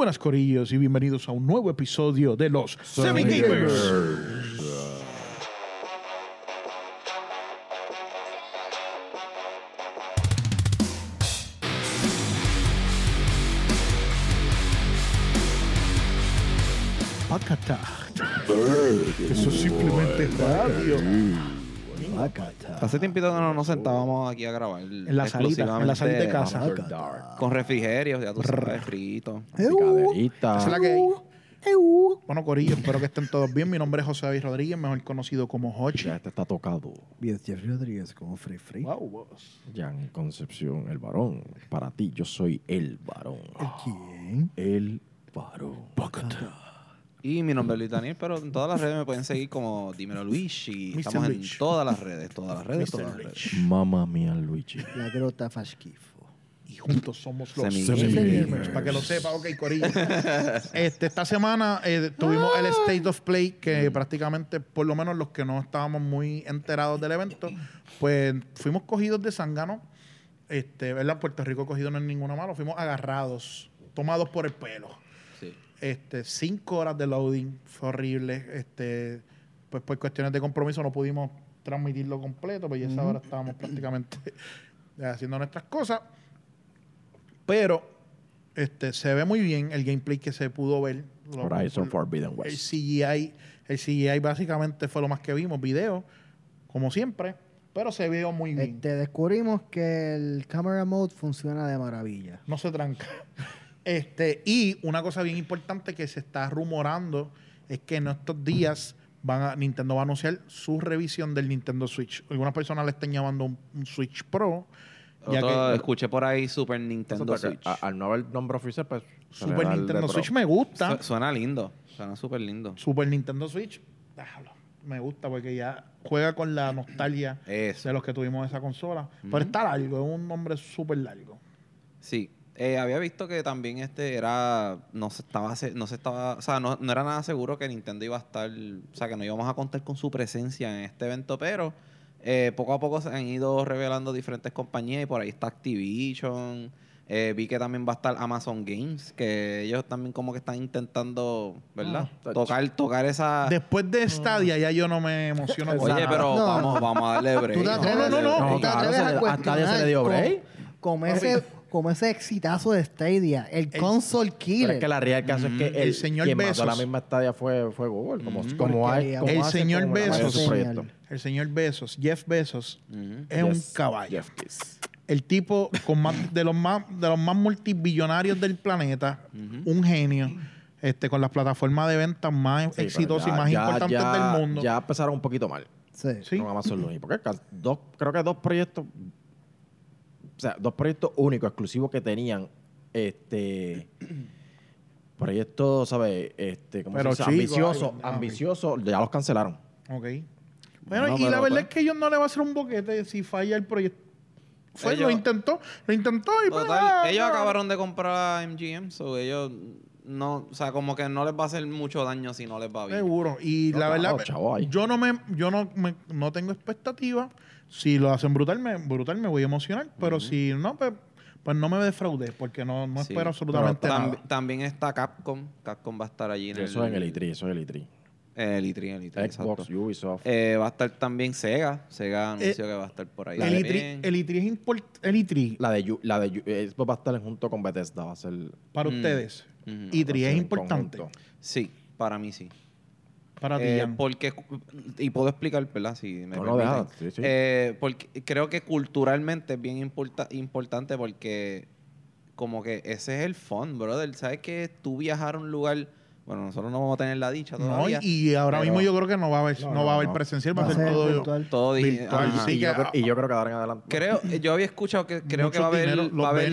buenas corillos y bienvenidos a un nuevo episodio de los Semi Gamers. Pacatacht. Eso simplemente es radio. Hace tiempito que no nos sentábamos aquí a grabar. En la salita, en la salita de casa. Con refrigerios, ya tú sabes, frito. Picaderita. Esa es la que hay. Bueno, Corillo, espero que estén todos bien. Mi nombre es José David Rodríguez, mejor conocido como Hochi. Ya este está tocado. Bien, Jeffrey Rodríguez como Free Free. Wow, vos. Jan Concepción, el varón. Para ti, yo soy el varón. ¿Quién? El varón. Y mi nombre es Luis Daniel, pero en todas las redes me pueden seguir como Dímelo Mr. estamos en todas las redes, todas las redes, Mr. todas las redes. Mamma mía, Luigi. La grota Fashkifo. Y juntos somos los Semi Semi Gamers. Gamers. Para que lo sepa, ok, Corillo. este, esta semana eh, tuvimos el State of Play, que prácticamente, por lo menos los que no estábamos muy enterados del evento, pues fuimos cogidos de zángano. Este, ¿verdad? Puerto Rico cogido no es ninguna malo. Fuimos agarrados, tomados por el pelo. Sí. Este, cinco horas de loading, fue horrible. Este, pues por cuestiones de compromiso no pudimos transmitirlo completo, pues ya esa hora estábamos prácticamente haciendo nuestras cosas. Pero este, se ve muy bien el gameplay que se pudo ver. Lo- Horizon el- Forbidden El West. CGI, el CGI básicamente fue lo más que vimos, video, como siempre, pero se vio muy bien. Este, descubrimos que el camera mode funciona de maravilla. No se tranca. Este, y una cosa bien importante que se está rumorando es que en estos días van a, Nintendo va a anunciar su revisión del Nintendo Switch. Algunas personas le están llamando un, un Switch Pro. Ya que escuché por ahí Super Nintendo Switch. a- al no haber nombre oficial, pues. Super Nintendo. Switch me gusta. Su- Suena lindo, suena súper lindo. Super Nintendo Switch, déjalo. Me gusta porque ya juega con la nostalgia Eso. de los que tuvimos esa consola. Pero está largo, es un nombre súper largo. Sí. Eh, había visto que también este era no se estaba no se estaba o sea no, no era nada seguro que Nintendo iba a estar o sea que no íbamos a contar con su presencia en este evento pero eh, poco a poco se han ido revelando diferentes compañías y por ahí está Activision eh, vi que también va a estar Amazon Games que ellos también como que están intentando verdad Ah, tocar tocar esa Después de Stadia ya yo no me emociono. con oye nada. pero No. vamos vamos a darle break ¿Tú te vamos a atreves, no, no, no. ¿tú te claro, atreves se a ya se le dio break. Con con ese exitazo de Stadia, el, El- console Pero killer. es que la realidad del caso es que el, El señor quien mató Bezos. la misma estadia fue, fue Google. Como, como hay, como El hace señor Bezos. su proyecto. El señor Bezos, Jeff Bezos, Ujú. es un caballo. Jeff. El tipo con más, de los más de los más multibillonarios del planeta, un genio, este, con las plataformas de ventas más Sí, pero exitosas ya- y más ya- importantes ya- del mundo. Ya empezaron un poquito mal. Sí. Sí. Con Amazon Lumi. Porque dos, creo que dos proyectos, o sea, dos proyectos únicos, exclusivos que tenían, este, proyectos, ¿sabes? Este, ¿cómo Pero se dice? chico, ambiciosos, ay, ah, ambiciosos, ya los cancelaron. Ok. Bueno, No, y pero, la verdad pues- es que ellos no le va a hacer un boquete si falla el proyecto. Fue, Ellos- lo intentó, lo intentó y pues, Total, ah, ellos ah. acabaron de comprar a MGM, so ellos no, o sea, como que no les va a hacer mucho daño si no les va bien. Seguro. Y No, la claro, verdad, chavo, yo no me, yo no me, no tengo expectativa. Si lo hacen brutal, me, brutal me voy a emocionar. Pero si no, pues, pues no me defraude, porque no, no Sí. espero absolutamente Tam- nada. También está Capcom. Capcom va a estar allí en Eso es en el E3, eso es el E3. El E3, el E3, Xbox, exacto. Ubisoft. Eh, va a estar también Sega. Sega anunció que va a estar por ahí. El también. E3, el E3 es importante. El E3, la de, Yu- la de Yu- eh, Xbox va a estar junto con Bethesda, va a ser... para Mm. ustedes, Ujú. E3 va a ser es importante. conjunto. Sí, para mí sí. Para ti, Eh, porque, y puedo explicar, ¿verdad? Si me No, no, permiten. deja, sí, sí. Eh, porque creo que culturalmente es bien importa- importante porque como que ese es el fun, brother. ¿Sabes que tú viajar a un lugar... Bueno, nosotros no vamos a tener la dicha No, todavía. y ahora pero- mismo yo creo que no va a haber, no, No, va a no, haber no. presencial, va, Va a ser todo virtual. todo virtual. Sí, y, yo, creo- y yo creo que ahora en adelante... Creo, yo había escuchado que creo que va a haber, dinero, va a haber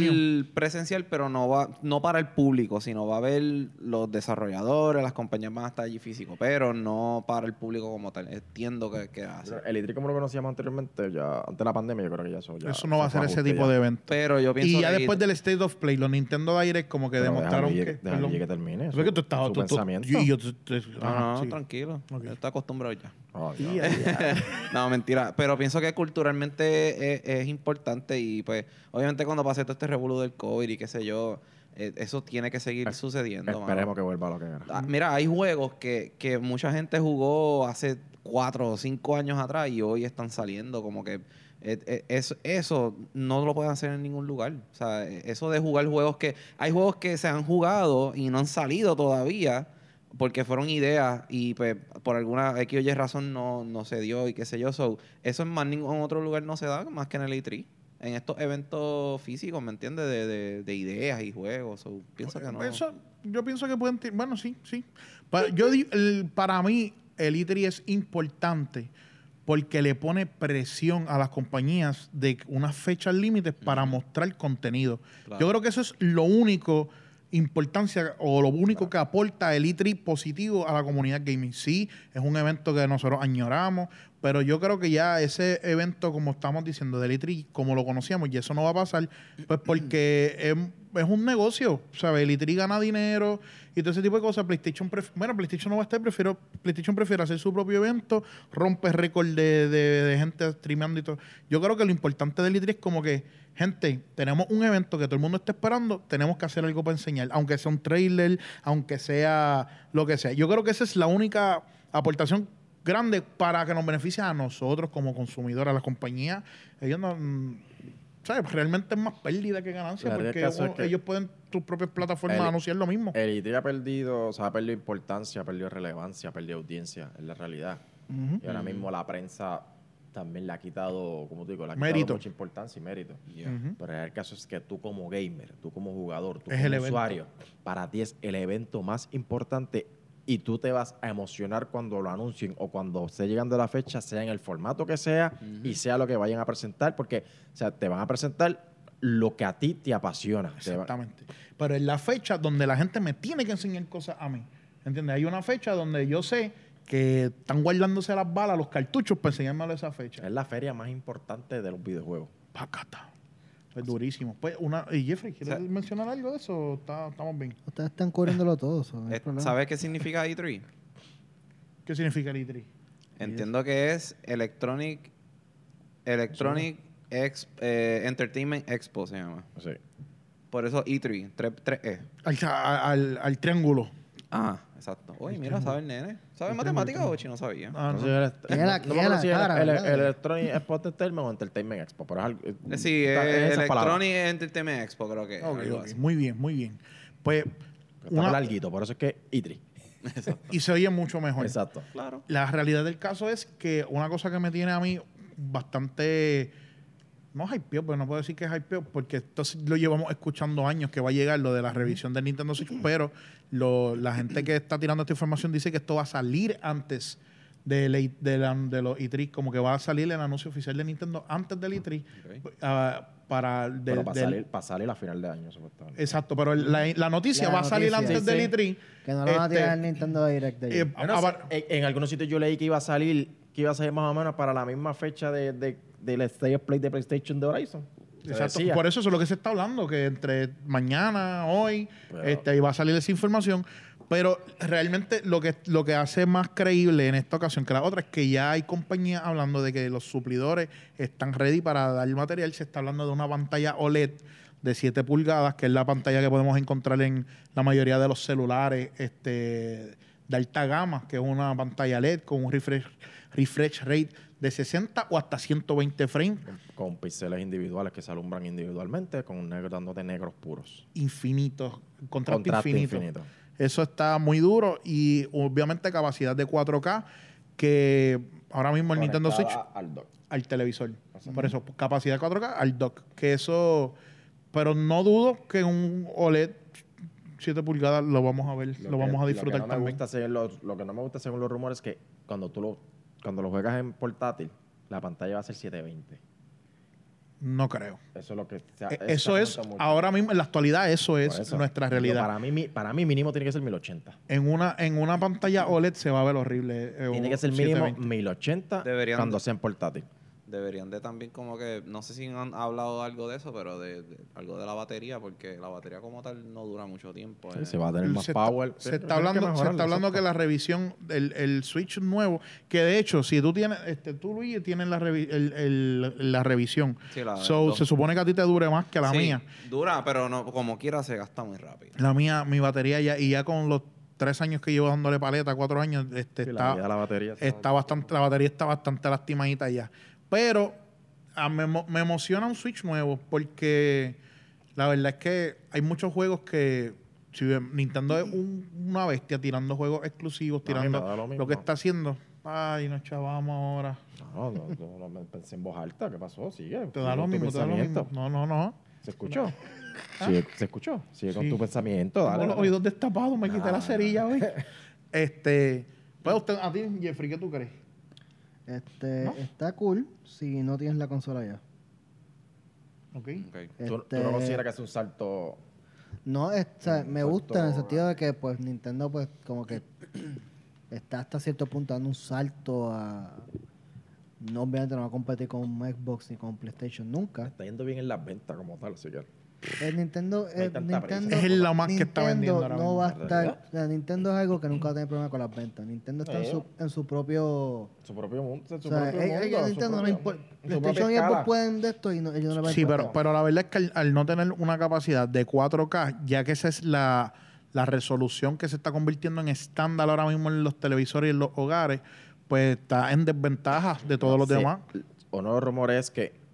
presencial, pero no va, no para el público, sino va a haber los desarrolladores, las compañías van a estar allí físico, pero no para el público como tal. Entiendo que, que hace. El E3 como lo conocíamos anteriormente, ya antes de la pandemia, yo creo que ya eso ya... Eso no va a ser ese tipo ya. de evento. Pero yo pienso Y ya que- después del State of Play, los Nintendo Direct como que Pero demostraron déjame que... déjame que termine que tú su tú- y yo... tú- tú- No, ajá, no, sí. tranquilo. Ok. Está acostumbrado ya. Oh, no, mentira. Pero pienso que culturalmente es, es importante y pues obviamente cuando pase todo este revuelo del COVID y qué sé yo, eh, eso tiene que seguir sucediendo. mano. Esperemos que vuelva a lo que era. Ah, Mira, hay juegos que, que mucha gente jugó hace cuatro o cinco años atrás y hoy están saliendo. Como que eso, eso no lo pueden hacer en ningún lugar. O sea, eh, eso de jugar juegos que... Hay juegos que se han jugado y no han salido todavía porque fueron ideas y pues por alguna X o Y razón no, no se dio y qué sé yo. So, eso en más ningún otro lugar no se da más que en el E3. En estos eventos físicos, ¿me entiendes? De, de, de ideas y juegos. Que no. Eso, yo pienso que pueden... Bueno, sí, sí. Yo, para mí, el E3 es importante porque le pone presión a las compañías de unas fechas límites para mostrar contenido. Claro. Yo creo que eso es lo único importancia o lo único que aporta el E3 positivo a la comunidad gaming. Sí, es un evento que nosotros añoramos, pero yo creo que ya ese evento, como estamos diciendo, del E3, como lo conocíamos, y eso no va a pasar, pues porque es, es un negocio, ¿sabes? El E3 gana dinero y todo ese tipo de cosas. PlayStation, bueno, PlayStation no va a estar, prefiero, PlayStation prefiere hacer su propio evento, rompe récord de, de- de gente streameando y todo. Yo creo que lo importante del E3 es como que, gente, tenemos un evento que todo el mundo está esperando, tenemos que hacer algo para enseñar, aunque sea un trailer, aunque sea lo que sea. Yo creo que esa es la única aportación grande para que nos beneficie a nosotros como consumidores, a las compañías. Ellos no... ¿Sabes? Realmente es más pérdida que ganancia La porque uno- que ellos pueden sus propias plataformas el- anunciar lo mismo. El IT ha perdido, o sea, ha perdido importancia, ha perdido relevancia, ha perdido audiencia, es la realidad. Y ahora mismo la prensa también le ha quitado, como te digo, le ha Mérito. quitado mucha importancia y mérito. Ujú. Pero el caso es que tú como gamer, tú como jugador, tú Es como usuario, para ti es el evento más importante y tú te vas a emocionar cuando lo anuncien o cuando esté llegando la fecha, sea en el formato que sea y sea lo que vayan a presentar, porque o sea, te van a presentar lo que a ti te apasiona. Te Exactamente. Pero es la fecha donde la gente me tiene que enseñar cosas a mí. ¿Entiendes? Hay una fecha donde yo sé que están guardándose las balas, los cartuchos para enseñármelo esa fecha. Es la feria más importante de los videojuegos. Pacata. Es durísimo. Pues una, y Jeffrey, ¿quieres O sea- mencionar algo de eso? está- estamos bien. Ustedes están cubriéndolo todo, no Eh. ¿Sabes qué significa E3? ¿Qué significa el E3? Entiendo que es Electronic Electronic Ex- eh, Entertainment Expo se llama. Sí. Por eso E3, 3, e Al, al- al triángulo. Ah, exacto. Oye, mira, ¿sabe el nene? ¿Sabe matemáticas o no sabía? Ah, no. El- Electronic Expo Entertainment o Entertainment Expo, pero es algo. Eh, Sí, esas palabras. Electronic Entertainment Expo, creo que. Muy bien, muy bien. Pues, Está una- larguito, por eso es que ITRI. y se oye mucho mejor. Exacto. Claro. La realidad del caso es que una cosa que me tiene a mí bastante. No hypeado, pero no puedo decir que es hypeado, porque esto lo llevamos escuchando años que va a llegar lo de la revisión del Nintendo Switch, pero lo- la gente que está tirando esta información dice que esto va a salir antes de, la- de, la- de los E3, como que va a salir el anuncio oficial de Nintendo antes del E3 Ok. ah, para el Pero para del- salir, para salir a final de año, supuestamente. Exacto, pero el- la, la noticia La va a salir antes Sí, del sí. E3. Que no lo van a Este, tirar el Nintendo Direct de eh, en algunos sitios yo leí que iba a salir, que iba a salir más o menos para la misma fecha de, de, del State Play de PlayStation de Horizon. Exacto. Por eso eso es lo que se está hablando, que entre mañana, hoy, Pero- este, ahí va a salir esa información. Pero realmente lo que, lo que hace más creíble en esta ocasión que la otra es que ya hay compañías hablando de que los suplidores están ready para dar material. Se está hablando de una pantalla OLED de 7 pulgadas, que es la pantalla que podemos encontrar en la mayoría de los celulares este, de alta gama, que es una pantalla LED con un refresh, refresh rate de 60 o hasta 120 frames. Con, con píxeles individuales que se alumbran individualmente, con negro dándote negros puros. infinitos, contraste, Contraste infinito. infinito. Eso está muy duro y obviamente capacidad de 4K que ahora mismo el Nintendo Switch Al dock. al televisor. Por eso, capacidad 4K al dock. Que eso, pero no dudo que un OLED 7 pulgadas lo vamos a ver, lo, que- vamos a que disfrutar me también. gusta según los- lo que no me gusta según los rumores es que cuando tú lo, cuando lo juegas en portátil, la pantalla va a ser 720. No creo. Eso es lo que... o sea, Eh, eso es, mucho. ahora mismo, en la actualidad, eso es eso, nuestra realidad. Para mí, para mí mínimo tiene que ser 1080. En una, en una pantalla OLED se va a ver horrible. eh, Tiene que ser mínimo 720. 1080 Deberían- cuando sea en portátil. Deberían de también como que, no sé si han hablado algo de eso, pero de, de- algo de la batería, porque la batería como tal no dura mucho tiempo. Sí, eh. se va a tener más se está- power. Se está hablando, se está hablando que la revisión, el, el Switch nuevo, que de hecho, si tú tienes, este, tú Luis tienes la, revi- el- el- la revisión. Sí, la- So, se supone que a ti te dure más que la Sí, mía. Dura, pero no, como quiera se gasta muy rápido. La mía, mi batería ya, y ya con los tres años que llevo dándole paleta, cuatro años, este, Sí, está, la batería está- está bastante, la batería está bastante lastimadita ya. Pero a- me, emo- me emociona un Switch nuevo porque la verdad es que hay muchos juegos que si Nintendo es un- una bestia tirando juegos exclusivos, tirando lo que está haciendo. Ay, nos chavamos ahora. No, no, no, no me pensé en voz alta. ¿Qué pasó? Sigue. Te da lo mismo, te da lo mismo. No, no, no. ¿Se escuchó? Sigue- ¿Se escuchó? Sigue con tu pensamiento. Dale, Tengo los dale. oídos destapados, me quité la Ah. cerilla hoy. este, pues usted, a ti, Jeffrey, ¿qué tú crees? Este, está cool si no tienes la consola ya. Ok. Ok. ¿Tú, tú Este, no consideras que es un salto No, me gusta en el sentido de que pues Nintendo pues como que está hasta cierto punto dando un salto a no obviamente no va a competir con Xbox ni con PlayStation nunca. Está yendo bien en las ventas como tal, así que... El Nintendo, No tanta Nintendo. Es lo más que está vendiendo ahora no mismo, va a estar, o sea, Nintendo es algo que nunca va a tener problema con las ventas. Nintendo está en su, en su propio Su propio mundo, su o sea, propio ellos- mundo, ellos su Nintendo no importa. PlayStation y pueden de esto y no, ellos no Sí, pero, pero la verdad es que al, al no tener una capacidad de 4K, ya que esa es la, la resolución que se está convirtiendo en estándar ahora mismo en los televisores y en los hogares, pues está en desventaja de todos los Sí. demás. Uno de los rumores es que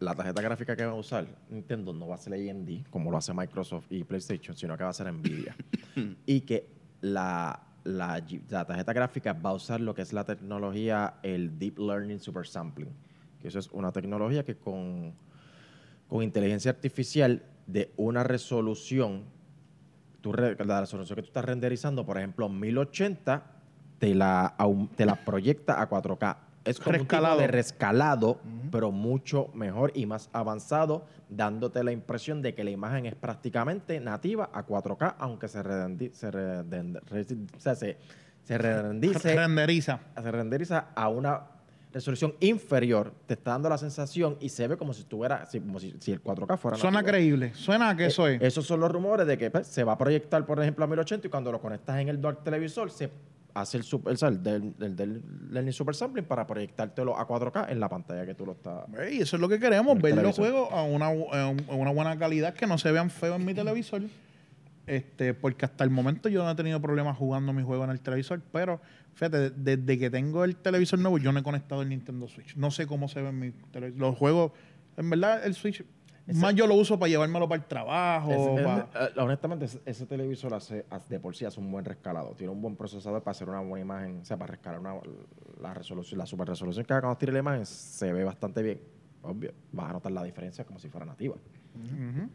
la tarjeta gráfica que van a usar Nintendo no va a ser AMD, como lo hace Microsoft y PlayStation, sino que va a ser Nvidia. y que la, la, tarjeta gráfica va a usar lo que es la tecnología, el Deep Learning Super Sampling. Que eso es una tecnología que con, con inteligencia artificial de una resolución, tú la resolución que tú estás renderizando, por ejemplo, 1080, te la, te la proyecta a 4K. Es como Rescalado. un tipo de rescalado, pero mucho mejor y más avanzado, dándote la impresión de que la imagen es prácticamente nativa a 4K, aunque se redendi- se o sea, se, se rendice Renderiza. se renderiza a una resolución inferior, te está dando la sensación y se ve como si estuviera, si- como si, si el 4K fuera Suena nativo. creíble. Suena a que eso Eh, es. Esos son los rumores de que pues, se va a proyectar, por ejemplo, a 1080 y cuando lo conectas en el dock televisor se hace el, super, o sea, el del, el del Learning Super Sampling para proyectártelo a 4K en la pantalla que tú lo estás... Ey, eso es lo que queremos, ver los juegos a una, a un- a una buena calidad, que no se vean feos en mi televisor. Este, porque hasta el momento yo no he tenido problemas jugando mi juego en el televisor, pero fíjate, de- desde que tengo el televisor nuevo yo no he conectado el Nintendo Switch. No sé cómo se ven mi televisor. Los juegos, en verdad el Switch, más yo lo uso para llevármelo para el trabajo. Ese- eh, honestamente, ese, ese televisor hace, hace- de por sí hace un buen rescalado. Tiene un buen procesador para hacer una buena imagen, o sea, para rescalar una, la resolución, la super resolución que haga cuando tire la imagen se ve bastante bien. Obvio, vas a notar la diferencia como si fuera nativa.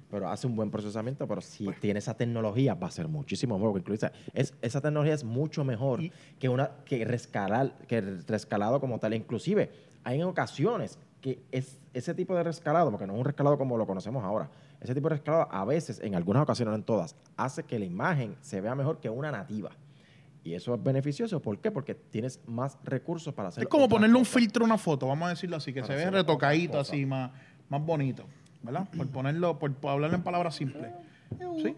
Pero hace un buen procesamiento, pero si tiene esa tecnología va a ser muchísimo mejor. Incluso, es, esa tecnología es mucho mejor Y- que una que rescalar, que el rescalado como tal. Inclusive, hay en ocasiones que es ese tipo de rescalado, porque no es un rescalado como lo conocemos ahora, ese tipo de rescalado a veces, en algunas ocasiones, no en todas, hace que la imagen se vea mejor que una nativa. Y eso es beneficioso. ¿Por qué? Porque tienes más recursos para hacer Es como ponerle un filtro a una foto, vamos a decirlo así, que Para se ve retocadito, así, más, más bonito, ¿verdad? Por ponerlo, por, por hablarlo en palabras simples. ¿Sí?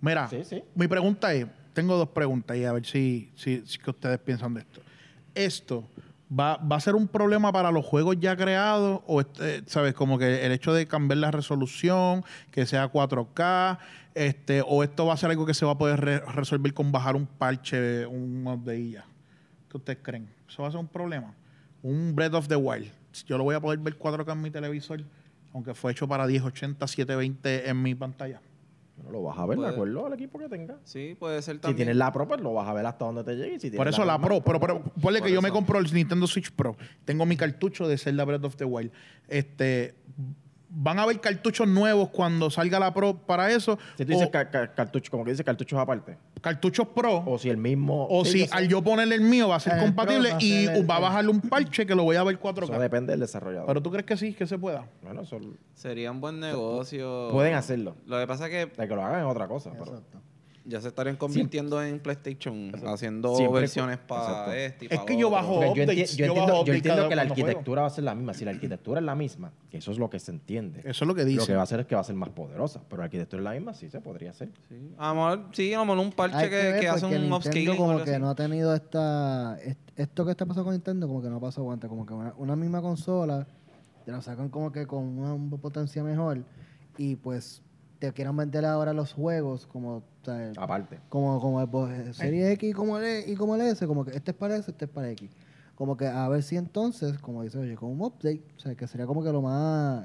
Mira, Sí, sí. mi pregunta es, tengo dos preguntas y a ver si, si, si que ustedes piensan de esto. ¿Esto va, a ser un problema para los juegos ya creados o, este, sabes, como que el hecho de cambiar la resolución, que sea 4K, este, o esto va a ser algo que se va a poder re- resolver con bajar un parche, un update ya? ¿Qué ustedes creen? ¿Eso va a ser un problema? Un Breath of the Wild. Yo lo voy a poder ver 4K en mi televisor, aunque fue hecho para 1080, 720 en mi pantalla. Bueno, lo vas a ver de Puede. acuerdo al equipo que tenga. Sí, puede ser Si también. tienes la Pro, pues lo vas a ver hasta donde te llegue. si Por eso la Pro, pero, pero ponle Por que yo me compro el Nintendo Switch Pro. Tengo mi cartucho de Zelda Breath of the Wild. Este, ¿Van a haber cartuchos nuevos cuando salga la Pro para eso? Si tú dices o ca- ca- cartucho, como que dices cartuchos aparte. cartuchos Pro. O si el mismo. O Sí, si yo sé. al yo ponerle el mío va a ser Pro compatible va a y va a bajarle un parche que lo voy a ver Eso 4K. depende del desarrollador. Pero tú crees que sí, que se pueda. bueno, eso Sería un buen negocio. pueden hacerlo. Lo que pasa es que De que lo hagan es otra cosa. Pero Exacto. Ya se estarían convirtiendo en PlayStation, haciendo Siempre- versiones para este y Es para que yo otro. bajo- yo, updates, enti- yo yo entiendo, bajo yo updates entiendo cada que la juego. arquitectura va a ser la misma. Si la arquitectura es la misma, que eso es lo que se entiende. Eso es lo que Lo dice. que va a hacer es que va a ser más poderosa. Pero la arquitectura es la misma, sí se podría hacer. Sí. A lo mejor, sí, a lo mejor un parche Hay que, ver, que hace un upscaling. como que así. no ha tenido esta... est- Esto que está pasando con Nintendo como que no pasa aguanta. Como que una, una misma consola te la sacan como que con una potencia mejor y pues te quieran vender ahora los juegos como... o sea, Aparte. como, como el bo- eh, Serie X y como el, E- y como el S, como que este es para S, este es para X. Como que a ver si entonces, como dice, oye, con un update, o sea, que sería como que lo más...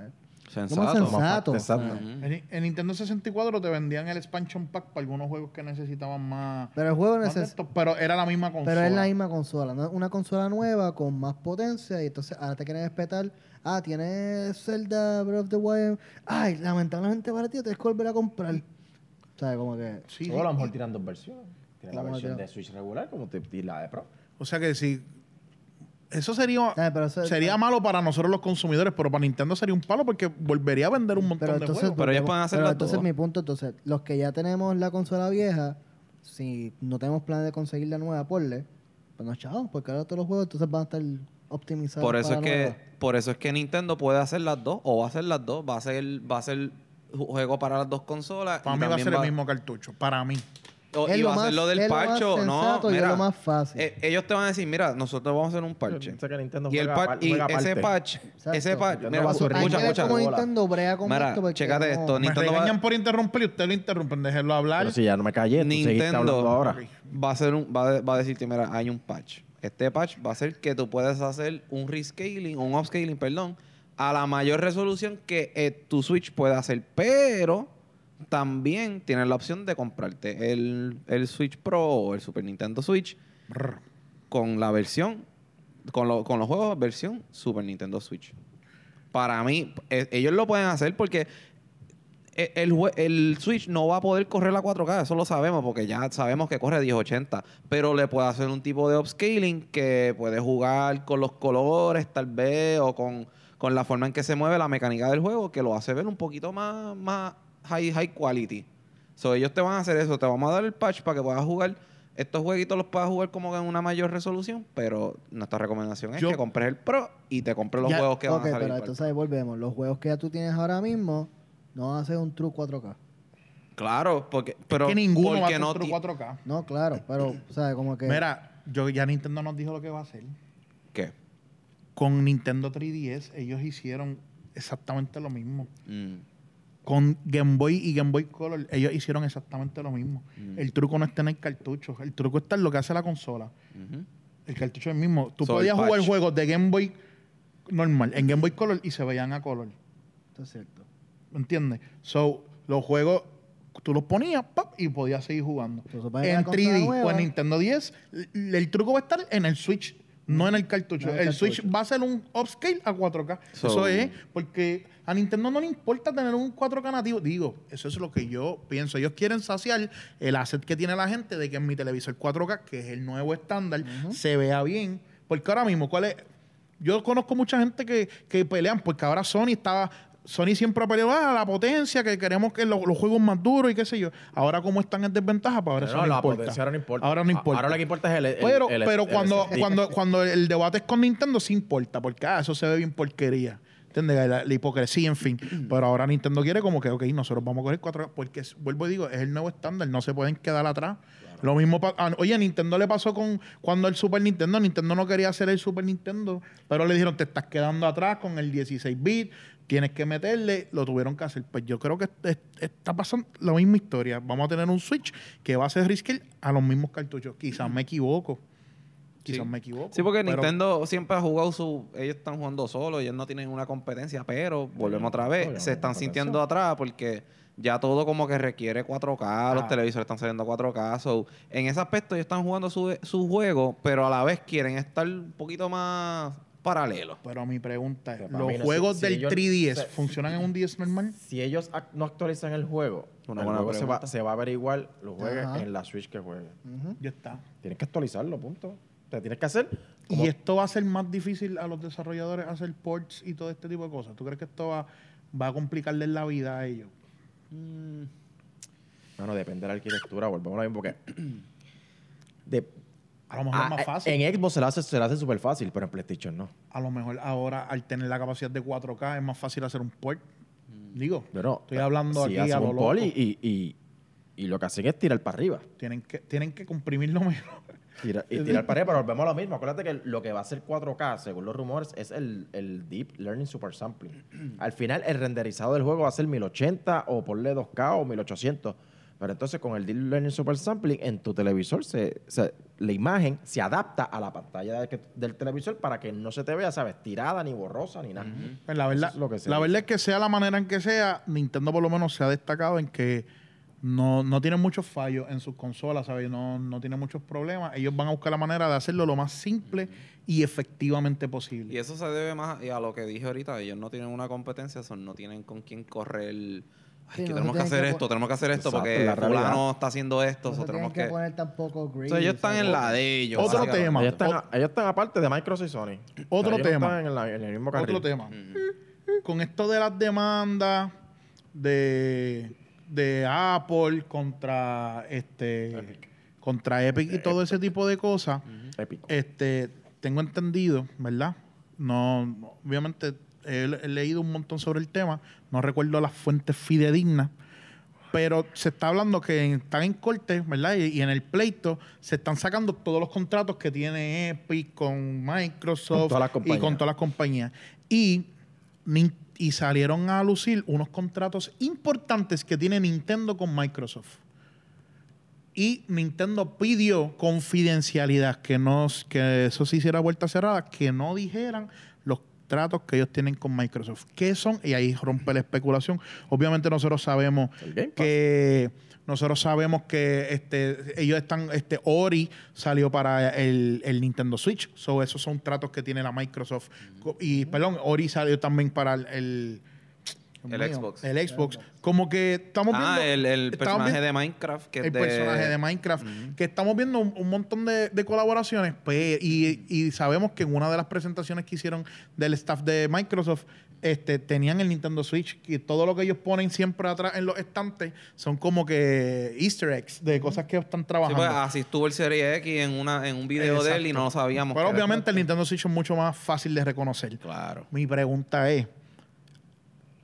Lo más Sensato. sensato. Exacto. Ujú. En, en Nintendo 64 te vendían el expansion pack para algunos juegos que necesitaban más. Pero el juego más de neces- esto, pero era la misma consola. Pero es la misma consola, ¿no? Una consola nueva con más potencia y entonces ahora te quieren respetar. Ah, tienes Zelda Breath of the Wild. Ay, lamentablemente para ti tienes que volver a comprar. O sea, como que... Sí, o a lo mejor tiran dos versiones. La versión de Switch regular como te, y la de Pro. O sea que si. Eso sería. Ah, pero eso- sería malo para nosotros los consumidores, pero para Nintendo sería un palo porque volvería a vender un montón Pero de juegos. Pero ellos pueden hacer pero entonces mi punto, entonces, los que ya tenemos la consola vieja, si no tenemos planes de conseguir la nueva, porle, pues no chavos, porque ahora todos los juegos entonces van a estar optimizados Por eso para es la que nueva. por eso es que Nintendo puede hacer las dos o va a hacer las dos, va a ser va a ser juego para las dos consolas para mí va a ser el mismo cartucho. Para mí. O- Es y lo va a ser más- lo del es lo más parcho, no, sensato y es mira, lo más fácil. eh, ellos te van a decir, mira, nosotros vamos a hacer un parche. Yo sé que Nintendo Y el juega y juega ese aparte. patch, Exacto. ese patch, Nintendo mira, va a su Hay que escucha, ver escucha. cómo bola. Nintendo brega con Mira, esto. porque chécate no- esto, Me Nintendo va- regañan por interrumpir y usted lo interrumpen. Déjelo hablar. Pero si ya no me callé, tú seguiste hablando Nintendo ahora. va a hacer un, va, a, va a decirte, mira, hay un patch. Este patch va a hacer que tú puedes hacer un rescaling, un upscaling, perdón, a la mayor resolución que eh, tu Switch puede hacer. Pero también tienes la opción de comprarte el, el Switch Pro o el Super Nintendo Switch Brr. con la versión, con, lo- con los juegos versión Super Nintendo Switch. Para mí, eh, ellos lo pueden hacer porque e- el, el Switch no va a poder correr la 4K, eso lo sabemos porque ya sabemos que corre 1080, pero le puede hacer un tipo de upscaling que puede jugar con los colores tal vez o con, con la forma en que se mueve la mecánica del juego que lo hace ver un poquito más, más high, high quality. So, ellos te van a hacer eso, te vamos a dar el patch para que puedas jugar estos jueguitos los puedas jugar como que en una mayor resolución, pero nuestra recomendación es Yo- que compres el Pro y te compres los Ya, juegos que ok, van a salir. pero para el entonces ahí volvemos. Los juegos que ya tú tienes ahora mismo no van a ser un True 4K. Claro, porque pero que ninguno va a porque ser no otro ti- 4K. No, claro, pero, o sea, como que... Mira, yo ya Nintendo nos dijo lo que va a hacer. ¿Qué? Con Nintendo 3DS ellos hicieron exactamente lo mismo. Mm. Con Game Boy y Game Boy Color ellos hicieron exactamente lo mismo. Mm. El truco no está en el cartucho. El truco está en lo que hace la consola. El cartucho es el mismo. Tú So, el podías jugar juegos de Game Boy normal en Game Boy Color y se veían a color. Esto es cierto. ¿Me entiendes? So, los juegos tú los ponías ¡pap! y podías seguir jugando. En la consola 3D o en Nintendo 10, l- el truco va a estar en el Switch, no en el cartucho. No en el el Switch va a ser un upscale a 4K. So- eso es porque a Nintendo no le importa tener un 4K nativo. Digo, eso es lo que yo pienso. Ellos quieren saciar el asset que tiene la gente de que en mi televisor 4K, que es el nuevo estándar, se vea bien. Porque ahora mismo, ¿cuál es? Yo conozco mucha gente que, que pelean porque ahora Sony estaba. Sony siempre ha peleado ah, la potencia, que queremos que lo- los juegos más duros y qué sé yo. Ahora, como están en desventaja, pues ahora No, eso no la importa. potencia ahora no importa. Ahora no importa. Ahora lo que importa es el. el- pero el- pero el cuando, cuando, cuando el debate es con Nintendo, sí importa, porque ah, eso se ve bien porquería. ¿Entiendes? La, la hipocresía, en fin. Pero ahora Nintendo quiere como que, ok, nosotros vamos a coger cuatro. Porque, vuelvo y digo, es el nuevo estándar, no se pueden quedar atrás. Lo mismo, ah, oye, a Nintendo le pasó con cuando el Super Nintendo, Nintendo no quería hacer el Super Nintendo, pero le dijeron, te estás quedando atrás con el 16 bit, tienes que meterle, lo tuvieron que hacer. Pues yo creo que est- est- está pasando la misma historia. Vamos a tener un Switch que va a ser rescale a los mismos cartuchos. Quizás me equivoco. Quizás Sí. me equivoco. Sí, porque pero- Nintendo siempre ha jugado su. Ellos están jugando solo, ellos no tienen una competencia, pero volvemos otra vez. se están sintiendo atrás porque ya todo como que requiere 4K, los Ah. televisores están saliendo 4K. So, en ese aspecto, ellos están jugando su, su juego, pero a la vez quieren estar un poquito más paralelos. Pero mi pregunta es, ¿los mí no- juegos si- si del ellos- 3DS se- funcionan en un 10 normal? Si ellos no actualizan el juego, Una el buena juego se va, se va a ver igual, lo juegues Ajá. en la Switch que juegues. Ujú. Ya está. Tienes que actualizarlo, punto. O sea, tienes que hacer. como- ¿Y esto va a ser más difícil a los desarrolladores hacer ports y todo este tipo de cosas? ¿Tú crees que esto va, va a complicarles la vida a ellos? Mm. Bueno, depende de la arquitectura, volvemos a mismo porque... de- A lo mejor es más fácil. En Xbox se lo hace, lo hace súper fácil, pero en PlayStation no. A lo mejor ahora, al tener la capacidad de 4K, es más fácil hacer un port. Digo, Pero, estoy hablando si aquí a lo un loco. y, y, y lo que hacen es tirar para arriba. Tienen que, tienen que comprimirlo. Tira- y tirar para arriba, pero volvemos a lo mismo. Acuérdate que lo que va a ser 4K, según los rumores, es el, el Deep Learning Super Sampling. Al final, el renderizado del juego va a ser 1080 o ponle 2K o 1800. Pero entonces, con el Deep Learning Super Sampling, en tu televisor, se, se- la imagen se adapta a la pantalla de del televisor para que no se te vea, ¿sabes? Tirada, ni borrosa, ni nada. Pues la verdad, es lo que se la verdad es que sea la manera en que sea, Nintendo por lo menos se ha destacado en que no, no tiene muchos fallos en sus consolas, ¿sabes? No, no tiene muchos problemas. Ellos van a buscar la manera de hacerlo lo más simple y efectivamente posible. Y eso se debe más a lo que dije ahorita. Ellos no tienen una competencia, son, no tienen con quién correr. Ay, Sí, que no tenemos que hacer que esto, tenemos que hacer esto Exacto, porque fulano está haciendo esto. No se tenemos que que... poner tampoco sea, ellos están en la de ellos. Otro tema. Ellos están, Ot- ellos están aparte de Microsoft y Sony. Otro Ellos tema. están en, la- en el mismo carril. Otro tema. Ujú. Con esto de las demandas de, de Apple contra este contra Epic y todo ese tipo de cosas, Épico. este tengo entendido, ¿verdad? No, no, obviamente he, leído un montón sobre el tema, no recuerdo las fuentes fidedignas, pero se está hablando que están en corte, ¿verdad? Y, y en el pleito se están sacando todos los contratos que tiene Epic con Microsoft Con y con todas las compañías. Y, salieron a lucir unos contratos importantes que tiene Nintendo con Microsoft. Y Nintendo pidió confidencialidad, que, no, que eso se hiciera vuelta cerrada, que no dijeran tratos que ellos tienen con Microsoft. ¿Qué son? Y ahí rompe la especulación. Obviamente nosotros sabemos que nosotros sabemos que este ellos están este Ori salió para el, el Nintendo Switch so esos son tratos que tiene la Microsoft y perdón Ori salió también para el el, El mío, Xbox. el Xbox como que estamos Ah, viendo el, el personaje viendo- de Minecraft. Que el personaje de Minecraft, que estamos viendo un, un montón de, de colaboraciones pues, y, y sabemos que en una de las presentaciones que hicieron del staff de Microsoft, este, tenían el Nintendo Switch y todo lo que ellos ponen siempre atrás en los estantes son como que easter eggs de cosas que están Sí, trabajando. pues, así estuvo el Serie X en, una, en un video de él y Exacto. no lo sabíamos. Pero obviamente el Nintendo Switch es mucho más fácil de reconocer. Claro. Mi pregunta es,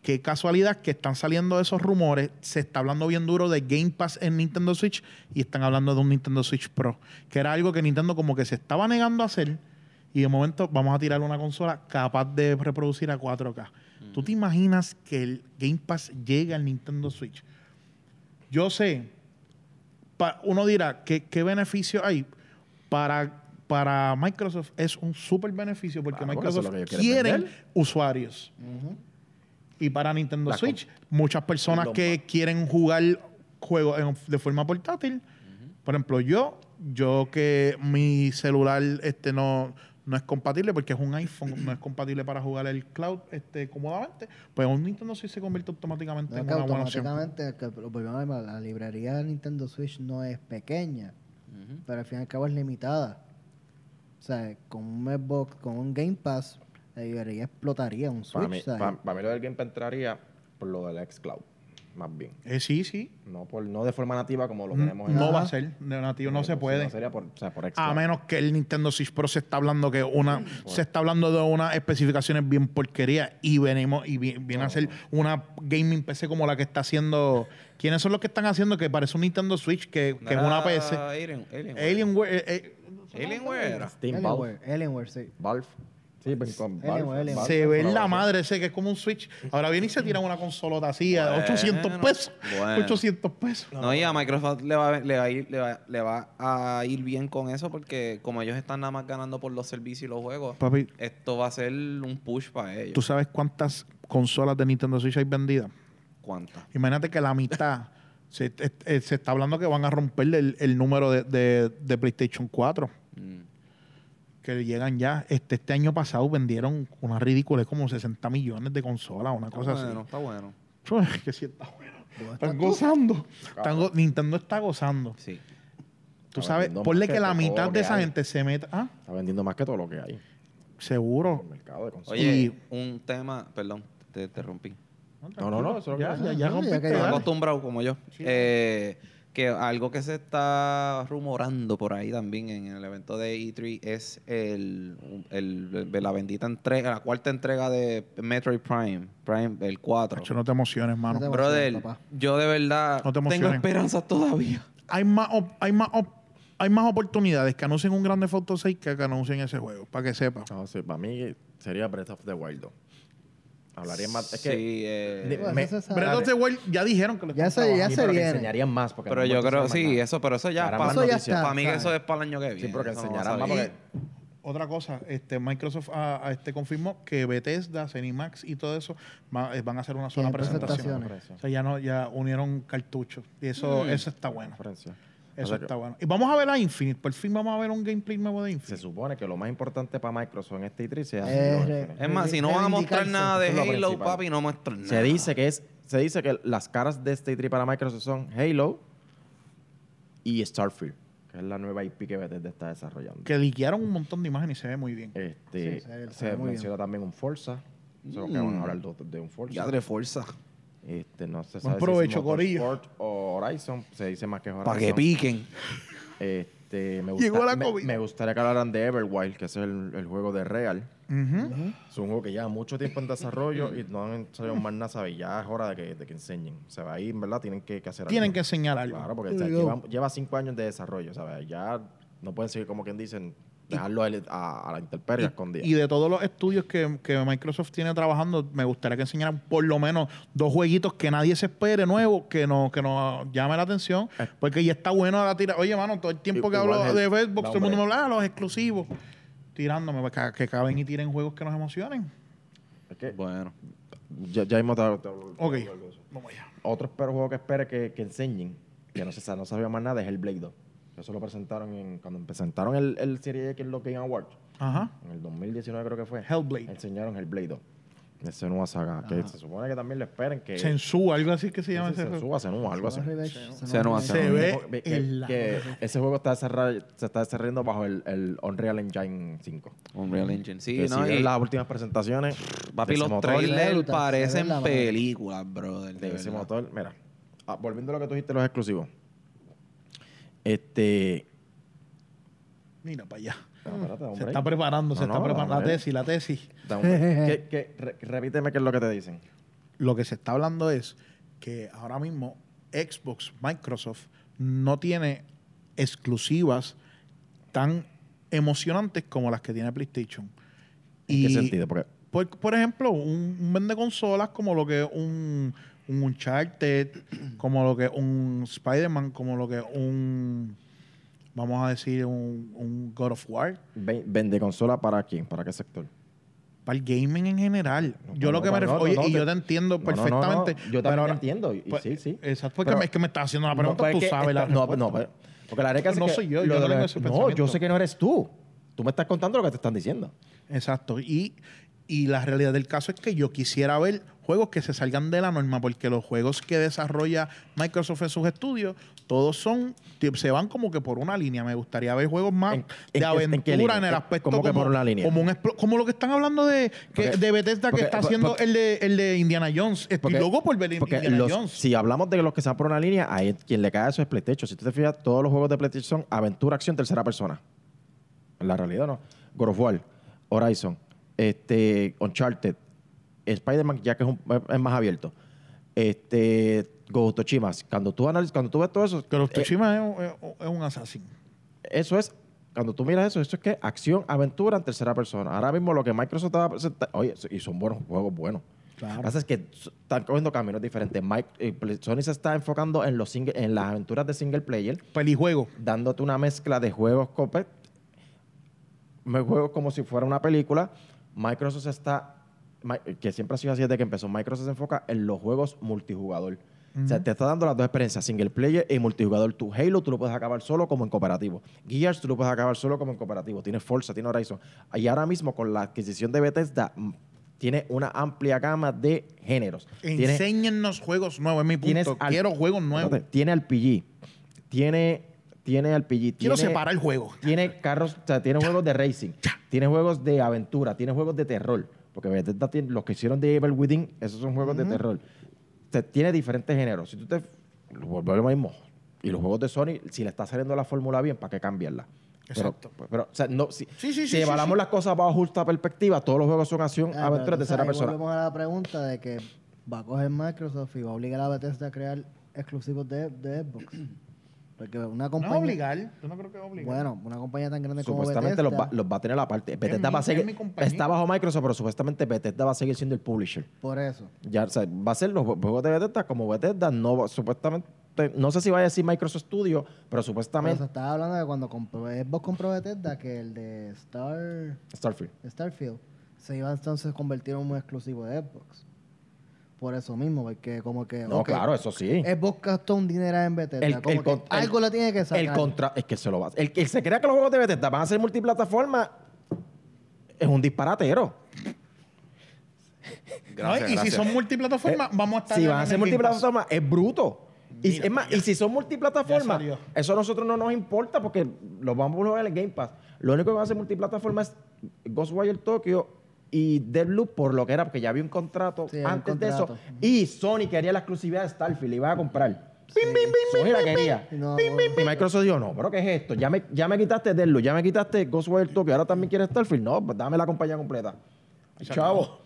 qué casualidad que están saliendo esos rumores, se está hablando bien duro de Game Pass en Nintendo Switch y están hablando de un Nintendo Switch Pro, que era algo que Nintendo como que se estaba negando a hacer y de momento vamos a tirar una consola capaz de reproducir a 4K. ¿Tú te imaginas que el Game Pass llegue al Nintendo Switch? Yo sé, pa- uno dirá, ¿qué, qué beneficio hay? Para, para Microsoft es un súper beneficio porque Microsoft vender. usuarios. Y para Nintendo La Switch, muchas personas que quieren jugar juegos en- de forma portátil. Por ejemplo, yo, yo que mi celular este no, no es compatible porque es un iPhone, no es compatible para jugar el cloud este, cómodamente, pues un Nintendo Switch se convierte automáticamente No, en que una buena opción. automáticamente, la librería de Nintendo Switch no es pequeña, pero al fin y al cabo es limitada. O sea, con un Xbox, con un Game Pass, la librería explotaría un Para Switch. mí, ¿sabes? para, para mí lo del Game Pass entraría por lo del xCloud, más bien. Eh, sí, sí. No, por, no de forma nativa como lo No, tenemos en no va a ser, de nativo no se puede. Sería por, o sea, por A menos que el Nintendo Switch Pro se está hablando que una se está hablando de unas especificaciones bien porquería y venimos y vi- viene a ser una gaming PC como la que está haciendo. ¿Quiénes son los que están haciendo que parece un Nintendo Switch que, que es una PC? Alien, Alienware. Alienware. eh, eh, Alienware era. Steam, Valve. Alienware, Alienware, sí. Valve. Sí, pues, con Valve, Alienware. Valve, se ve en la madre ese que es como un Switch. Ahora viene y se tira una consolota así a Bueno, 800 pesos. bueno. 800 pesos. No, y a Microsoft le va, a- le, va a ir, le, va, le va a ir bien con eso porque como ellos están nada más ganando por los servicios y los juegos, Papi, esto va a ser un push para ellos. ¿tú sabes cuántas consolas de Nintendo Switch hay vendidas? ¿Cuántas? Imagínate que la mitad se, eh, eh, se está hablando que van a romper el, el número de, de- de PlayStation 4. Mm. Que llegan ya. Este, este año pasado vendieron una ridícula, es como 60 millones de consolas, una Está cosa bueno, está bueno. así. que sí está bueno. ¿Dónde Están gozando. Están go- Nintendo está gozando. Sí. Tú Está sabes, ponle que que la mitad de esa hay. gente se meta. Ah, Está vendiendo más que todo lo que hay. seguro. El mercado de consolas. Oye, Y- un tema, perdón, te interrumpí. No, no, no, eso es lo que Ya, pasa. ya, ya ya ya. acostumbrado como yo. Eh, que algo que se está rumorando por ahí también en el evento de E3 es el, el, la bendita entrega, la cuarta entrega de Metroid Prime, Prime, el 4. Hecho, no te emociones, mano. No te yo de verdad tengo esperanzas todavía. Hay más, hay más hay más oportunidades que anuncien un grande Foto 6 que que anuncien ese juego, para que sepa. Para mí sería Breath of the Wild Hablarían más. Es sí, que. Eh, me, pero entonces, güey, ya dijeron que lo Ya se, ya sí, se viene. Que enseñarían más. Porque pero yo creo, sí, eso, pero eso ya es para, ya está, para mí eso es para el año que viene. Sí, pero que enseñarán más. Porque... Otra cosa, este, Microsoft a, a este confirmó que Bethesda, Cenimax y todo eso va, eh, van a hacer una sola presentación. O sea, ya no, ya unieron cartuchos. Y eso, mm. eso está bueno. Eso O sea que está bueno. Y vamos a ver a Infinite. Por fin vamos a ver un gameplay nuevo de Se Infinite. supone que lo más importante para Microsoft en este E3 sea Eh. Es más, si no van a mostrar nada de Halo, principal. papi, no muestran nada. Se dice que es, se dice que las caras de este E3 para Microsoft son Halo y Starfield, que es la nueva IP que Bethesda está desarrollando. Que liquearon un montón de imágenes y se ve muy bien. Este, Sí, se ve- se se ve muy menciona también un Forza. Eso que van a hablar de, de un Forza. Ya de fuerza. Este, no se Buen sabe provecho, si es. Motorsport o Horizon. Se dice más que Horizon. Para que piquen. Este, me, Llegó gusta- la me- COVID. me gustaría que hablaran de Everwild, que es el, el juego de Real. Ujú. Es un juego que lleva mucho tiempo en desarrollo y no han salido más nada, ¿sabes? Ya es hora de que, de que enseñen. Se va ahí, en verdad, tienen que, que hacer Tienen algo. que enseñar algo. Claro, porque o sea, lleva, lleva cinco años de desarrollo, ¿sabes? Ya no pueden seguir, como quien dicen, dejarlo a, a- a la intemperie escondida. Y de todos los estudios que, que Microsoft tiene trabajando, me gustaría que enseñaran por lo menos dos jueguitos que nadie se espere nuevos, que nos que nos llame la atención. Eh. Porque ya está bueno la tira. Oye, mano, todo el tiempo que hablo el- de Xbox, no, todo el mundo me habla, ah, los exclusivos. Tirándome, pues, que, que caben y tiren juegos que nos emocionen. Es que Bueno. ya, ya mismo te hablo- te hablo- te Ok. hablo de eso. Vamos allá. Otro espero juego que espere que, que enseñen, que no se sa- no sabía más nada, es el Blade 2. Eso lo presentaron en, cuando presentaron el, el Serie X en los Game Awards. Ajá. En el 2019 creo que fue. Hellblade. Enseñaron el Blade 2. Esa nueva saga. Que se supone que también lo esperen que... Sensu, algo así que se llama sí, ese juego. Senua, algo así. Senua, Se Senua. ve Que- ese juego está se está desarrollando bajo el, el Unreal Engine 5. Unreal Engine. Sí, que no, si y- vieron las últimas presentaciones, papi, ese los trailers parecen películas, brother. de De ese motor, mira, ah, volviendo a lo que tú dijiste, los exclusivos. Este. Mira para allá. no, espérate, Se está preparando, se No, está preparando. La tesis, la tesis. Da un break. ¿Qué- qué- re- repíteme qué es lo que te dicen. Lo que se está hablando es que ahora mismo Xbox, Microsoft, no tiene exclusivas tan emocionantes como las que tiene PlayStation. ¿En qué sentido? Porque Por, por ejemplo, un, un vende consolas como lo que es un, un Uncharted, como lo que un Spider-Man, como lo que un, vamos a decir, un, un God of War. ve- vende consola para quién, para qué sector. Para el gaming en general. No, yo no, lo que no, me no, refiero, no, no, y yo te entiendo No, no, no, no. perfectamente. Yo pero también te entiendo. Y, pues, sí, sí. Exacto, porque Pero- es que me estás haciendo la pregunta, pues es tú sabes la esta- no, respuesta. no, pues, porque la es No que soy yo, no tengo ese No, yo sé que no eres tú. Tú me estás contando lo que te están diciendo. Exacto. Y, y la realidad del caso es que yo quisiera ver juegos que se salgan de la norma, porque los juegos que desarrolla Microsoft en sus estudios, todos son, se van como que por una línea. Me gustaría ver juegos más ¿En- en de en aventura en el ¿Qué- aspecto cómo que como, por una línea? Como, un como lo que están hablando de, que, Porque- de Bethesda porque- que está haciendo el, de, el de Indiana Jones. Estoy loco por ver Indiana los- Jones. si hablamos de los que se van por una línea, ahí quien le cae eso es PlayStation. Si tú te fijas, todos los juegos de PlayStation son aventura, acción, tercera persona. En la realidad no. God of War, Horizon, este, Uncharted, Spider-Man, ya que es, un- es más abierto. Este, Ghost of Tsushima. Cuando tú analizas, cuando tú ves todo eso, Pero eh, Tsushima es, un- es- es un assassin. eso es, cuando tú miras eso, eso es que acción, aventura en tercera persona. Ahora mismo lo que Microsoft va a presentar, oye, y son buenos juegos buenos. Lo que pasa es que están cogiendo caminos diferentes. Mike, eh, Sony se está enfocando en, los single- en las aventuras de single player, Pelijuego. dándote una mezcla de juegos copet, me juegos como si fuera una película. Microsoft está, que siempre ha sido así desde que empezó, Microsoft se enfoca en los juegos multijugador. O sea, te está dando las dos experiencias, single player y multijugador. Tu Halo tú lo puedes acabar solo como en cooperativo. Gears tú lo puedes acabar solo como en cooperativo. Tienes Forza, tienes Horizon. Y ahora mismo con la adquisición de Bethesda, mm, tiene una amplia gama de géneros. Tiene, Enséñennos juegos nuevos, es mi tienes punto. al- Quiero juegos nuevos. Tiene RPG. Tiene, tiene RPG. Quiero tiene- separar el juego. tiene carros, o sea, tiene juegos de racing, tiene juegos de aventura, tiene juegos de terror. Porque Bethesda tiene, los que hicieron The Evil Within, esos son juegos de terror. Te- tiene diferentes géneros. Si tú te vuelve lo mismo. Y los juegos de Sony, si le está saliendo la fórmula bien, ¿para qué cambiarla? Pero- Exacto. Pero, o sea, no, si, Sí, sí, sí, si sí, evaluamos sí. las cosas bajo justa perspectiva, todos los juegos son acción, Ah, aventura, tercera persona. Volvemos a la pregunta de que va a coger Microsoft y va a obligar a Bethesda a crear exclusivos de, de Xbox. Porque una No compañía... es obligar. Yo no creo que es obligar. Bueno, una compañía tan grande como Supuestamente los va, los va a tener aparte. Bethesda mi- va a seguir. Está bajo Microsoft, pero supuestamente Bethesda va a seguir siendo el publisher. por eso. Ya, o sea, va a ser los ju- juegos de Bethesda como Bethesda. No, va- supuestamente, no sé si va a decir Microsoft Studio, pero Pero supuestamente se estaba hablando de cuando compró, Xbox compró Bethesda que el de Star, Starfield. Starfield se iba entonces a convertir en un exclusivo de Xbox. Por eso mismo, porque como que... No, claro, eso sí. Xbox gastó un dinero en Bethesda. El- como el que con- el- algo le tiene que sacar. El contra es que se lo va El que se crea que los juegos de Bethesda van a ser multiplataforma es un disparatero. No, y si son multiplataformas, vamos a estar Si van a ser Game Pass. multiplataforma, es bruto. Y, Mira, es más, ya- y si son multiplataformas, eso a nosotros no nos importa porque los vamos a jugar en el Game Pass. Lo único que va a ser multiplataforma es Ghostwire Tokyo y Deadloop por lo que era, porque ya había un contrato Sí, había un antes de eso. Y Sony quería la exclusividad de Starfield y iba a comprar. Pim, pim, pim, Sony la quería. No, Pim, pim, pim. Y Microsoft dijo, no, pero ¿qué es esto? Ya me, ya me quitaste Deadloop, ya me quitaste Ghostwire Tokyo, ahora también quieres Starfield. No, pues dame la compañía completa. Chavo.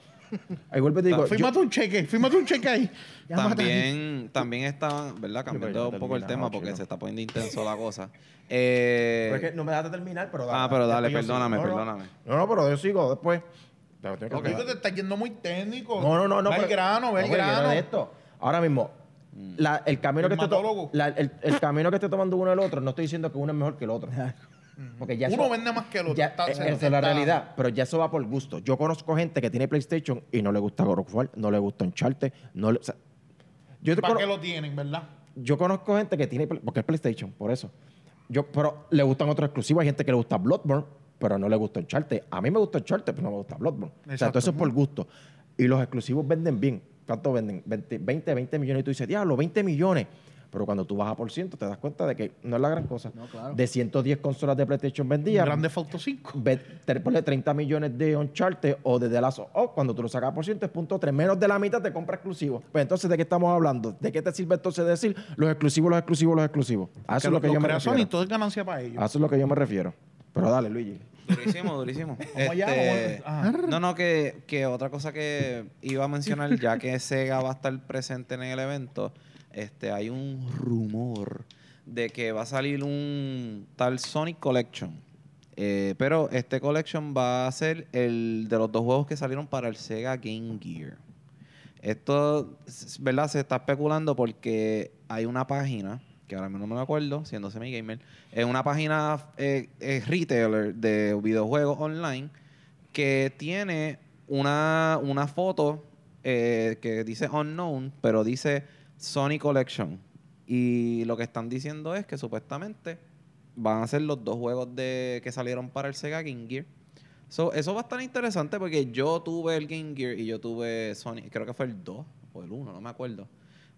Ahí y te digo, yo- Fírmate un cheque, fírmate un cheque ahí. También, también estaban, ¿verdad? Cambiando un poco el tema porque se está poniendo intenso la cosa. Eh, Pero es que no me dejaste terminar, pero Ah, pero dale, perdóname, perdóname. No, no, pero yo sigo después. Te estás yendo muy técnico. No, no, no, no. Ve el grano, ve el grano. de esto. Ahora mismo, la- el camino que esté to- Dermatólogo. la- el, el camino que esté tomando uno el otro, no estoy diciendo que uno es mejor que el otro. Porque ya Uno eso- vende más que el otro. ya, Está- se- esa es la está- realidad, pero ya eso va por gusto. Yo conozco gente que tiene PlayStation y no le gusta God of War, no le gusta Uncharted, no le, o sea, yo, te ¿Para qué lo tienen, verdad? yo conozco gente que tiene, porque es PlayStation, por eso. Yo, pero le gustan otros exclusivos. Hay gente que le gusta Bloodborne, pero no le gusta Uncharted. A mí me gusta Uncharted, pero no me gusta Bloodborne. O sea, Exacto. todo eso es por gusto. Y los exclusivos venden bien. ¿Cuánto venden? 20, 20, 20 millones. Y tú dices, diablo, 20 millones. Pero cuando tú vas a por ciento, te das cuenta de que no es la gran cosa. No, claro. De 110 consolas de PlayStation vendidas, Grande Auto 5. ve- te ponle 30 millones de Uncharted o de The Last of Us, cuando tú lo sacas por ciento es punto 3. Menos de la mitad te compra exclusivo. Pues entonces, ¿de qué estamos hablando? ¿De qué te sirve entonces decir los exclusivos, los exclusivos, los exclusivos? A eso es lo que yo me refiero. Sony, todo es ganancia para ellos. A eso es lo que yo me refiero. Pero dale, Luigi. Durísimo, durísimo. Allá, Este, no, no, que, que otra cosa que iba a mencionar, ya que Sega va a estar presente en el evento, este, hay un rumor de que va a salir un tal Sonic Collection. Eh, pero este collection va a ser el de los dos juegos que salieron para el Sega Game Gear. Esto, ¿verdad? Se está especulando porque hay una página, que ahora mismo no me acuerdo, siendo semi-gamer, es una página eh, retailer de videojuegos online que tiene una, una foto eh, que dice unknown, pero dice Sony Collection. Y lo que están diciendo es que supuestamente van a ser los dos juegos de que salieron para el Sega Game Gear. So, eso va a estar interesante porque yo tuve el Game Gear y yo tuve Sony, creo que fue el 2 o el 1, no me acuerdo.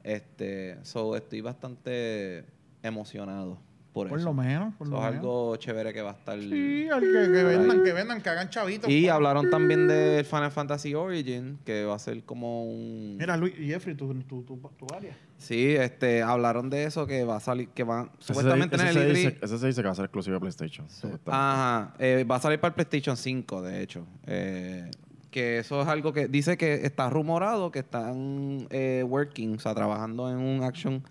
Este, so estoy bastante emocionado por, Por eso. lo menos, por Eso lo es menos. algo chévere que va a estar. Sí, al que, que vendan, que vendan, que hagan chavitos. Y pues. hablaron también de Final Fantasy Origin, que va a ser como un Mira, Luis y Jeffrey, tu, tu, tu, tu área. Sí, este, hablaron de eso que va a salir, que van supuestamente en ese, el se E3. dice, ese se dice que va a ser exclusivo de PlayStation. Ajá, eh, va a salir para el PlayStation 5, de hecho. Eh, que eso es algo que dice que está rumorado que están eh, working, o sea, trabajando en un action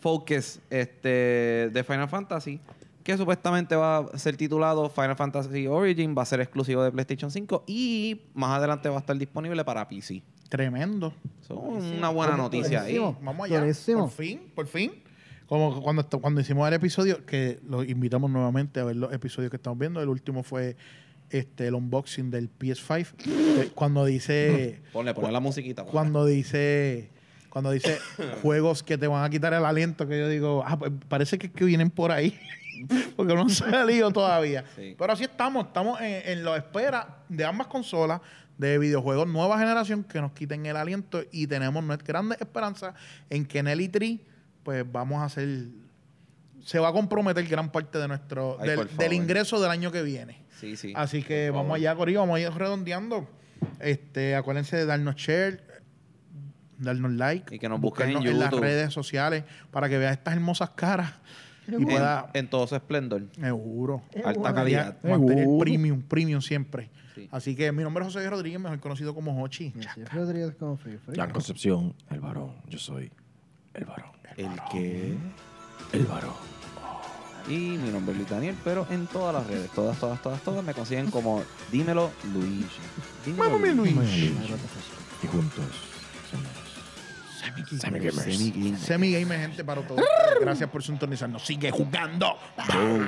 focus este, de Final Fantasy, que supuestamente va a ser titulado Final Fantasy Origin, va a ser exclusivo de PlayStation 5 y más adelante va a estar disponible para PC. Tremendo. So, una buena noticia ahí. Vamos allá. Por fin, por fin. Como cuando, cuando hicimos el episodio, que los invitamos nuevamente a ver los episodios que estamos viendo. El último fue este el unboxing del PS5. eh, cuando dice. Ponle, ponle la musiquita. ponle. cuando dice. Cuando dice juegos que te van a quitar el aliento, que yo digo, ah, pues parece que, que vienen por ahí. Porque no han salido todavía. Sí. Pero así estamos, estamos en, en la espera de ambas consolas de videojuegos nueva generación que nos quiten el aliento y tenemos nuestra grande esperanza en que en el E3 pues vamos a hacer se va a comprometer gran parte de nuestro Ay, del, por del favor. ingreso del año que viene. Sí, sí. Así que por vamos favor. allá, Corillo, vamos a ir redondeando. Este, acuérdense de darnos share, darnos like. Y que nos busquen en las redes sociales para que veas estas hermosas caras y En, pueda... en todo su esplendor. Seguro. Alta calidad. Material premium, premium siempre. Sí. Así que mi nombre es José Rodríguez, mejor conocido como Hochi. Es Rodríguez como Free Free. Jan Concepción, el varón. Yo soy el varón. ¿El qué? El varón. Y mi nombre es Luis Daniel, pero en todas las redes, todas, todas, todas, todas, me consiguen como Dímelo Luigi. Dímelo Mámame Luis. Y juntos somos Semi Gamers. Semi gente, para todos. Gracias por sintonizarnos. Sigue jugando. Boom.